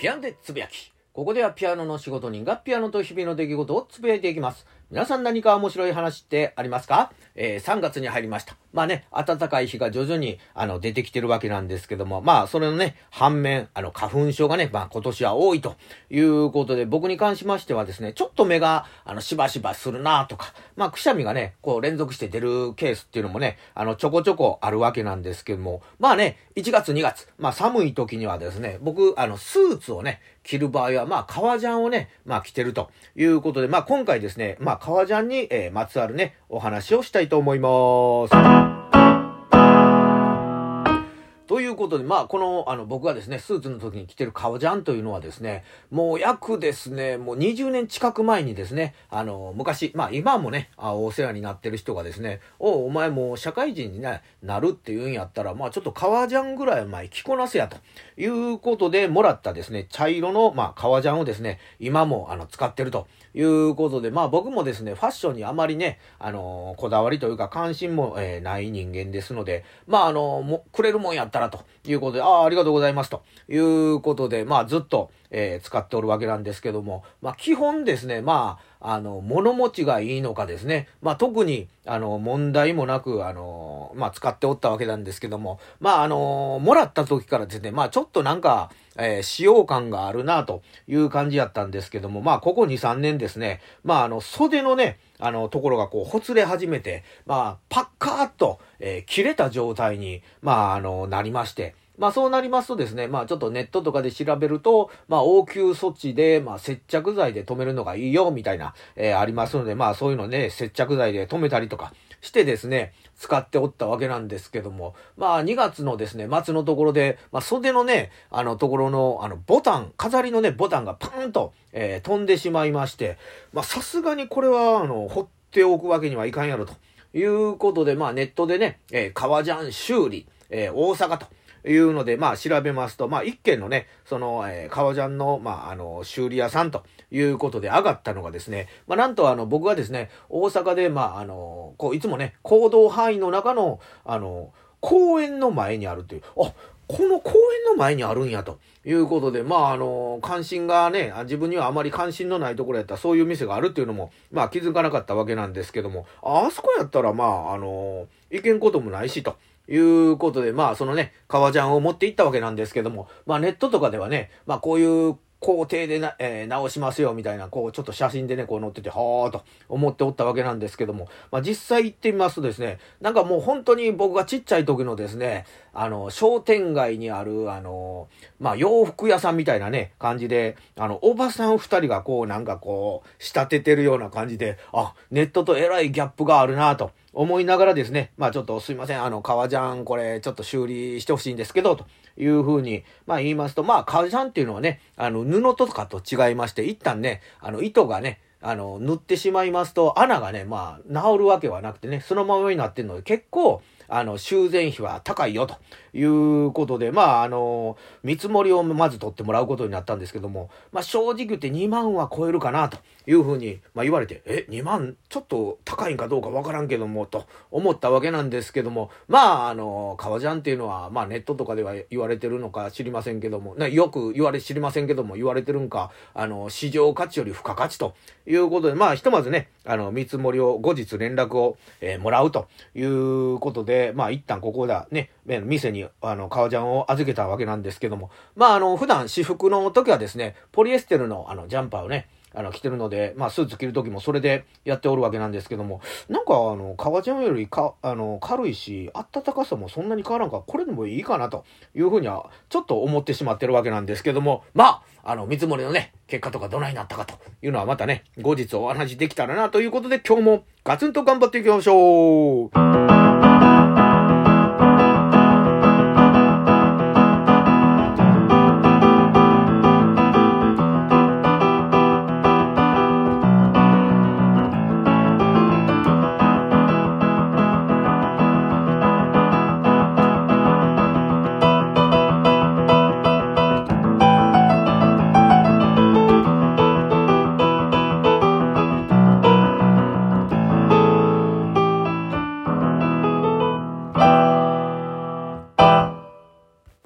ピアノでつぶやき。ここではピアノの仕事人がピアノと日々の出来事をつぶやいていきます。皆さん何か面白い話ってありますか？えー、3月に入りました。まあね、暖かい日が徐々に、あの、出てきてるわけなんですけども、まあ、それのね、反面、あの、花粉症がね、まあ、今年は多いということで、僕に関しましてはですね、ちょっと目が、あの、しばしばするなとか、まあ、くしゃみがね、こう、連続して出るケースっていうのもね、あの、ちょこちょこあるわけなんですけども、まあね、1月2月、まあ、寒い時にはですね、僕、あの、スーツをね、着る場合は、まあ、革ジャンをね、まあ、着てるということで、まあ、今回ですね、まあ、革ジャンに、えー、まつわるね、お話をしたいと思います。ということで、まあ、この、あの、僕がですね、スーツの時に着てる革ジャンというのはですね、もう約ですね、もう20年近く前にですね、あの、昔、まあ今もね、あお世話になってる人がですね、おお前もう社会人に、ね、なるっていうんやったら、まあちょっと革ジャンぐらい前着こなせや、ということでもらったですね、茶色の、まあ革ジャンをですね、今もあの、使ってるということで、まあ僕もですね、ファッションにあまりね、あのこだわりというか関心も、えー、ない人間ですので、まああのも、くれるもんやったらということで、ああ、ありがとうございますということで、まあずっと、えー、使っておるわけなんですけども、まあ基本ですね、まあ、あの、物持ちがいいのかですね、まあ特に、あの、問題もなく、あの、まあ使っておったわけなんですけども、まああの、もらった時からですね、まあちょっとなんか、えー、使用感があるなという感じやったんですけども、まあ、ここ2、3年ですね、まあ、あの、袖のね、あの、ところがこう、ほつれ始めて、まあ、パッカーッと、えー、切れた状態に、まあ、あの、なりまして、まあそうなりますとですね、まあちょっとネットとかで調べると、まあ応急措置で、まあ接着剤で止めるのがいいよ、みたいな、えー、ありますので、まあそういうのね、接着剤で止めたりとかしてですね、使っておったわけなんですけども、まあ2月のですね、末のところで、まあ袖のね、あのところの、あのボタン、飾りのね、ボタンがパーンと、えー、飛んでしまいまして、まあさすがにこれは、あの、放っておくわけにはいかんやろということで、まあネットでね、えー、革ジャン修理、えー、大阪と、いうので、まあ調べますと、まあ一件のね、その、えー、革ジャンの、まああの、修理屋さんということで上がったのがですね、まあなんとあの、僕がですね、大阪で、まああの、こう、いつもね、行動範囲の中の、あの、公園の前にあるという、あ、この公園の前にあるんやということで、まあ、あの、関心がね、自分にはあまり関心のないところやったらそういう店があるっていうのも、まあ気づかなかったわけなんですけども、あそこやったらまあ、あの、行けんこともないしと。いうことで、まあ、そのね、革ジャンを持っていったわけなんですけども、まあ、ネットとかではね、まあ、こういう工程でな、えー、直しますよみたいな、こう、ちょっと写真でね、こう載ってて、はーと思っておったわけなんですけども、まあ実際行ってみますとですね、なんかもう本当に僕がちっちゃい時のですね、あの、商店街にある、あの、まあ洋服屋さんみたいなね、感じで、あの、おばさん二人がこう、なんかこう、仕立ててるような感じで、あ、ネットとえらいギャップがあるなと。思いながらですね、まあちょっとすいません、あの、革ジャンこれちょっと修理してほしいんですけど、というふうに、まあ言いますと、まあ革ジャンっていうのはね、あの、布とかと違いまして、一旦ね、あの、糸がね、あの、塗ってしまいますと、穴がね、まあ、治るわけはなくてね、そのままになってるので、結構、あの、修繕費は高いよ、ということで、まあ、あの、見積もりをまず取ってもらうことになったんですけども、まあ、正直言って2万は超えるかな、というふうに、まあ、言われて、え、2万ちょっと高いんかどうかわからんけども、と思ったわけなんですけども、まあ、あの、革ジャンっていうのは、まあ、ネットとかでは言われてるのか知りませんけども、ね、よく言われ、知りませんけども、言われてるんか、あの、市場価値より付加価値ということで、まあ、ひとまずね、あの、見積もりを後日連絡を、えー、もらうということで、まあ一旦ここだ、ね、店にに、あの、革ジャンを預けたわけなんですけども、まああの、普段私服の時はですね、ポリエステルのあの、ジャンパーをね、あの、着てるので、まあ、スーツ着る時もそれでやっておるわけなんですけども、なんか、あの、革ジャンよりか、あの、軽いし、暖かさもそんなに変わらんから、これでもいいかなというふうには、ちょっと思ってしまってるわけなんですけども、まあ、あの、見積もりのね、結果とかどないなったかというのはまたね、後日お話できたらなということで、今日もガツンと頑張っていきましょう。